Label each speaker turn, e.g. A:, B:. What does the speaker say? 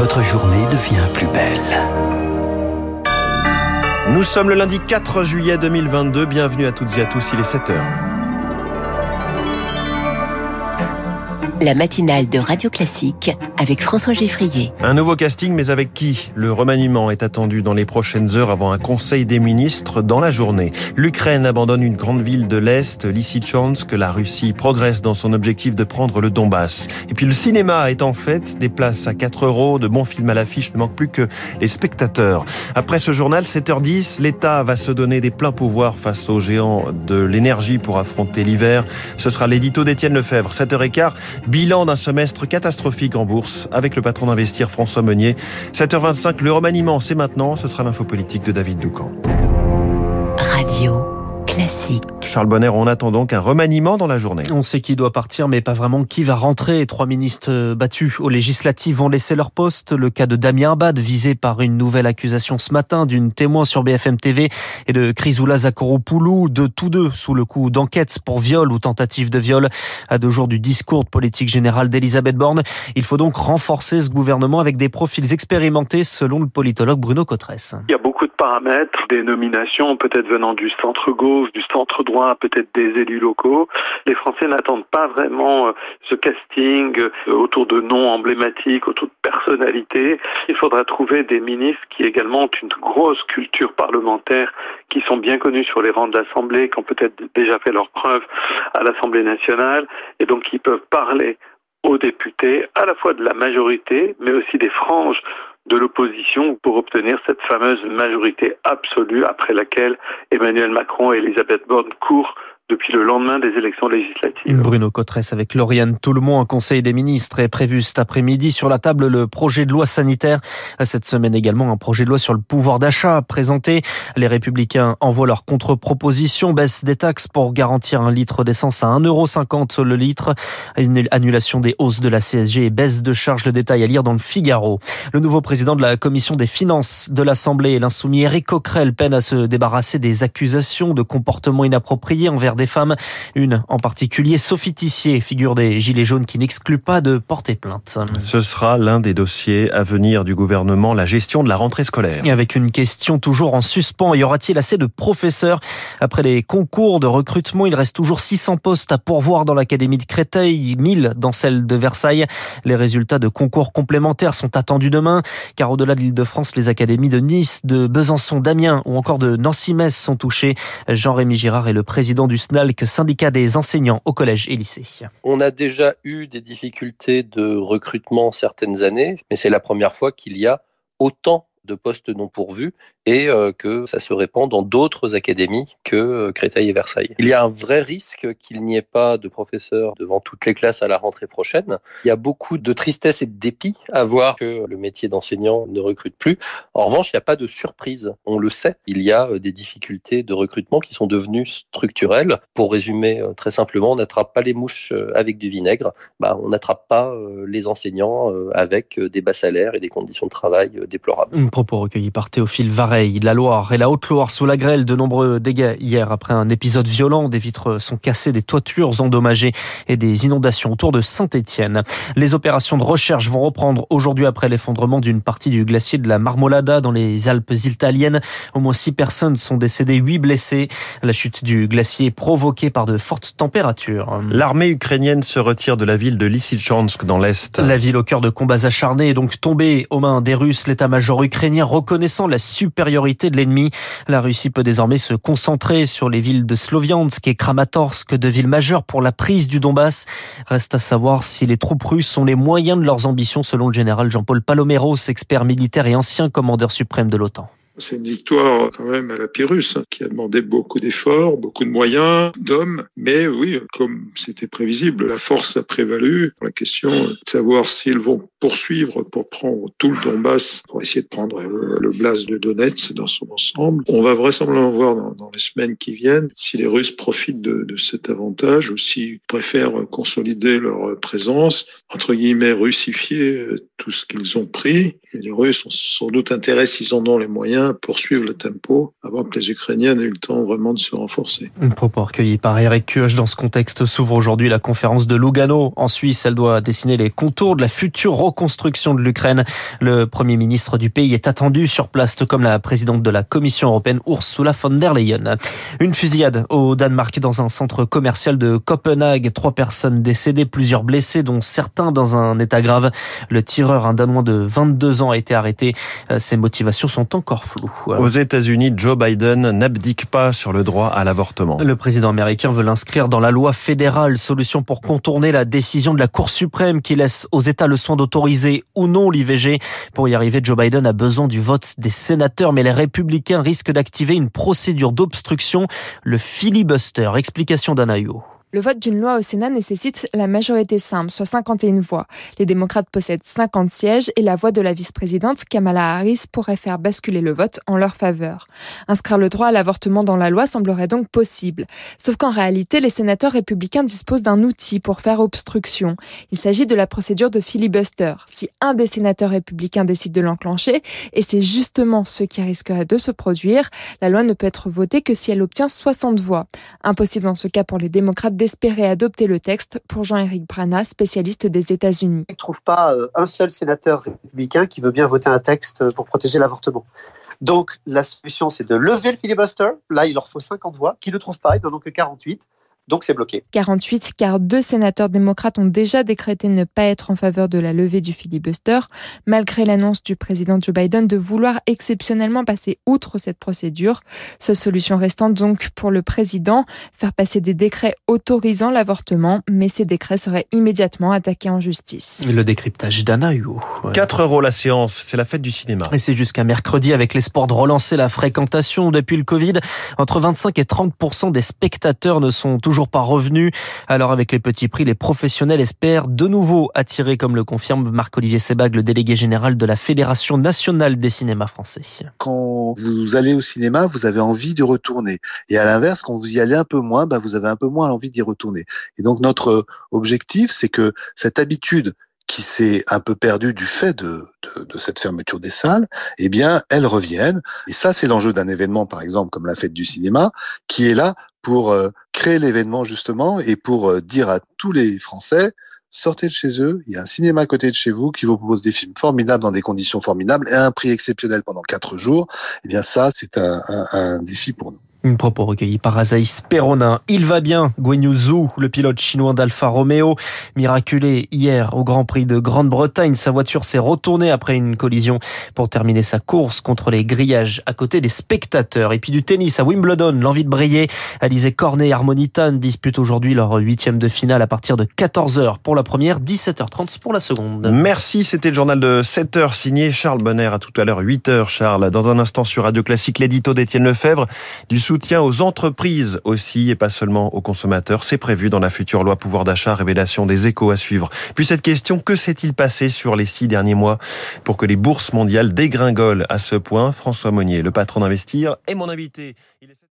A: votre journée devient plus belle.
B: Nous sommes le lundi 4 juillet 2022. Bienvenue à toutes et à tous, il est 7 heures.
C: La matinale de Radio Classique avec François Geffrier.
B: Un nouveau casting, mais avec qui? Le remaniement est attendu dans les prochaines heures avant un conseil des ministres dans la journée. L'Ukraine abandonne une grande ville de l'Est, Lysychansk. La Russie progresse dans son objectif de prendre le Donbass. Et puis le cinéma est en fait des places à 4 euros, de bons films à l'affiche, ne manque plus que les spectateurs. Après ce journal, 7h10, l'État va se donner des pleins pouvoirs face aux géants de l'énergie pour affronter l'hiver. Ce sera l'édito d'Étienne Lefebvre. 7h15, Bilan d'un semestre catastrophique en bourse avec le patron d'Investir François Meunier. 7h25, le remaniement, c'est maintenant. Ce sera l'info politique de David Doucan.
C: Radio. Classique.
B: Charles Bonner, on attend donc un remaniement dans la journée.
D: On sait qui doit partir, mais pas vraiment qui va rentrer. Trois ministres battus aux législatives vont laisser leur poste. Le cas de Damien Abad, visé par une nouvelle accusation ce matin d'une témoin sur BFM TV, et de Chrysoula Zakoropoulou, de tous deux sous le coup d'enquête pour viol ou tentative de viol. À deux jours du discours de politique générale d'Elisabeth Borne, il faut donc renforcer ce gouvernement avec des profils expérimentés, selon le politologue Bruno Cotresse.
E: Il y a beaucoup de paramètres, des nominations peut-être venant du centre-gauche du centre peut-être des élus locaux. Les Français n'attendent pas vraiment euh, ce casting euh, autour de noms emblématiques, autour de personnalités. Il faudra trouver des ministres qui également ont une grosse culture parlementaire, qui sont bien connus sur les rangs de l'Assemblée, qui ont peut-être déjà fait leurs preuves à l'Assemblée nationale, et donc qui peuvent parler aux députés, à la fois de la majorité, mais aussi des franges de l'opposition pour obtenir cette fameuse majorité absolue après laquelle Emmanuel Macron et Elisabeth Borne courent depuis le lendemain des élections législatives.
D: Bruno Cotresse avec Lauriane Toulmont, un conseil des ministres est prévu cet après-midi sur la table le projet de loi sanitaire. Cette semaine également un projet de loi sur le pouvoir d'achat présenté. Les républicains envoient leur contre-proposition, baisse des taxes pour garantir un litre d'essence à 1,50€ le litre, une annulation des hausses de la CSG et baisse de charges. Le détail à lire dans le Figaro. Le nouveau président de la commission des finances de l'Assemblée, l'insoumis Eric Coquerel, peine à se débarrasser des accusations de comportement inapproprié envers des femmes. Une en particulier, Sophie Tissier, figure des Gilets jaunes qui n'exclut pas de porter plainte.
B: Ce sera l'un des dossiers à venir du gouvernement, la gestion de la rentrée scolaire.
D: Et avec une question toujours en suspens, y aura-t-il assez de professeurs? Après les concours de recrutement, il reste toujours 600 postes à pourvoir dans l'Académie de Créteil, 1000 dans celle de Versailles. Les résultats de concours complémentaires sont attendus demain, car au-delà de l'Île-de-France, les académies de Nice, de Besançon, d'Amiens ou encore de Nancy-Metz sont touchées. Jean-Rémy Girard est le président du SNALC, syndicat des enseignants au collège et lycée.
F: On a déjà eu des difficultés de recrutement certaines années, mais c'est la première fois qu'il y a autant de postes non pourvus et euh, que ça se répand dans d'autres académies que euh, Créteil et Versailles. Il y a un vrai risque qu'il n'y ait pas de professeurs devant toutes les classes à la rentrée prochaine. Il y a beaucoup de tristesse et de dépit à voir que le métier d'enseignant ne recrute plus. En revanche, il n'y a pas de surprise. On le sait. Il y a euh, des difficultés de recrutement qui sont devenues structurelles. Pour résumer très simplement, on n'attrape pas les mouches avec du vinaigre. Bah, on n'attrape pas les enseignants avec des bas salaires et des conditions de travail déplorables.
D: Propos recueilli par Théophile Varey la Loire et la Haute-Loire sous la grêle. De nombreux dégâts hier après un épisode violent. Des vitres sont cassées, des toitures endommagées et des inondations autour de Saint-Étienne. Les opérations de recherche vont reprendre aujourd'hui après l'effondrement d'une partie du glacier de la Marmolada dans les Alpes italiennes. Au moins six personnes sont décédées, huit blessés. La chute du glacier est provoquée par de fortes températures.
B: L'armée ukrainienne se retire de la ville de Lysychansk dans l'Est.
D: La ville au cœur de combats acharnés est donc tombée aux mains des Russes. L'état-major ukrainien reconnaissant la supériorité de l'ennemi. La Russie peut désormais se concentrer sur les villes de Sloviansk et Kramatorsk, deux villes majeures pour la prise du Donbass. Reste à savoir si les troupes russes ont les moyens de leurs ambitions, selon le général Jean-Paul Paloméros, expert militaire et ancien commandeur suprême de l'OTAN.
G: C'est une victoire quand même à la Pyrrhus qui a demandé beaucoup d'efforts, beaucoup de moyens, d'hommes. Mais oui, comme c'était prévisible, la force a prévalu. La question de savoir s'ils vont poursuivre pour prendre tout le Donbass, pour essayer de prendre le, Blas de Donetsk dans son ensemble. On va vraisemblablement voir dans, les semaines qui viennent si les Russes profitent de, cet avantage ou s'ils préfèrent consolider leur présence, entre guillemets, russifier tout ce qu'ils ont pris. Les Russes ont sans doute intérêt, s'ils en ont les moyens, Ukrainiens poursuivent le tempo avant que les Ukrainiens aient eu le temps vraiment de se renforcer.
D: Un propos recueilli par Eric Kioch. Dans ce contexte s'ouvre aujourd'hui la conférence de Lugano. En Suisse, elle doit dessiner les contours de la future reconstruction de l'Ukraine. Le premier ministre du pays est attendu sur place, comme la présidente de la Commission européenne, Ursula von der Leyen. Une fusillade au Danemark dans un centre commercial de Copenhague. Trois personnes décédées, plusieurs blessés, dont certains dans un état grave. Le tireur, un Danois de 22 ans, a été arrêté. Euh, ses motivations sont encore
B: Aux États-Unis, Joe Biden n'abdique pas sur le droit à l'avortement.
D: Le président américain veut l'inscrire dans la loi fédérale, solution pour contourner la décision de la Cour suprême qui laisse aux États le soin d'autoriser ou non l'IVG. Pour y arriver, Joe Biden a besoin du vote des sénateurs, mais les républicains risquent d'activer une procédure d'obstruction, le filibuster. Explication d'Anaïo.
H: Le vote d'une loi au Sénat nécessite la majorité simple, soit 51 voix. Les démocrates possèdent 50 sièges et la voix de la vice-présidente Kamala Harris pourrait faire basculer le vote en leur faveur. Inscrire le droit à l'avortement dans la loi semblerait donc possible. Sauf qu'en réalité, les sénateurs républicains disposent d'un outil pour faire obstruction. Il s'agit de la procédure de filibuster. Si un des sénateurs républicains décide de l'enclencher, et c'est justement ce qui risquerait de se produire, la loi ne peut être votée que si elle obtient 60 voix. Impossible dans ce cas pour les démocrates d'espérer adopter le texte pour Jean-Éric Brana, spécialiste des États-Unis.
I: Il ne trouve pas euh, un seul sénateur républicain qui veut bien voter un texte pour protéger l'avortement. Donc la solution, c'est de lever le filibuster. Là, il leur faut 50 voix. Qui ne le trouvent pas, ils n'en ont que 48. Donc c'est bloqué.
H: 48, car deux sénateurs démocrates ont déjà décrété ne pas être en faveur de la levée du filibuster, malgré l'annonce du président Joe Biden de vouloir exceptionnellement passer outre cette procédure. Seule solution restante donc pour le président, faire passer des décrets autorisant l'avortement, mais ces décrets seraient immédiatement attaqués en justice.
D: Le décryptage d'Anna Huot.
B: 4 euros la séance, c'est la fête du cinéma.
D: Et c'est jusqu'à mercredi avec l'espoir de relancer la fréquentation depuis le Covid. Entre 25 et 30 des spectateurs ne sont toujours pas revenus. Alors avec les petits prix, les professionnels espèrent de nouveau attirer, comme le confirme Marc-Olivier Sebag, le délégué général de la Fédération nationale des cinémas français.
J: Quand vous allez au cinéma, vous avez envie de retourner. Et à l'inverse, quand vous y allez un peu moins, bah, vous avez un peu moins envie d'y retourner. Et donc notre objectif, c'est que cette habitude qui s'est un peu perdue du fait de, cette fermeture des salles, eh bien, elles reviennent. Et ça, c'est l'enjeu d'un événement, par exemple, comme la fête du cinéma, qui est là pour euh, créer l'événement, justement, et pour euh, dire à tous les Français, sortez de chez eux, il y a un cinéma à côté de chez vous qui vous propose des films formidables dans des conditions formidables et à un prix exceptionnel pendant quatre jours. Eh bien, ça, c'est un, défi pour nous.
D: Une propos recueilli par Azaïs Perronin. Il va bien, Guanyu Zhou, le pilote chinois d'Alfa Romeo. Miraculé hier au Grand Prix de Grande-Bretagne, sa voiture s'est retournée après une collision pour terminer sa course contre les grillages à côté des spectateurs. Et puis du tennis à Wimbledon, l'envie de briller. Alizé Cornet et Harmonitan disputent aujourd'hui leur huitième de finale à partir de 14h pour la première, 17h30 pour la seconde.
B: Merci, c'était le journal de 7h signé Charles Bonner. À tout à l'heure, 8h Charles. Dans un instant sur Radio Classique, l'édito d'Étienne Lefebvre du soutien aux entreprises aussi et pas seulement aux consommateurs. C'est prévu dans la future loi pouvoir d'achat, révélation des échos à suivre. Puis cette question, que s'est-il passé sur les six derniers mois pour que les bourses mondiales dégringolent? À ce point François Monnier, le patron d'Investir, est mon invité.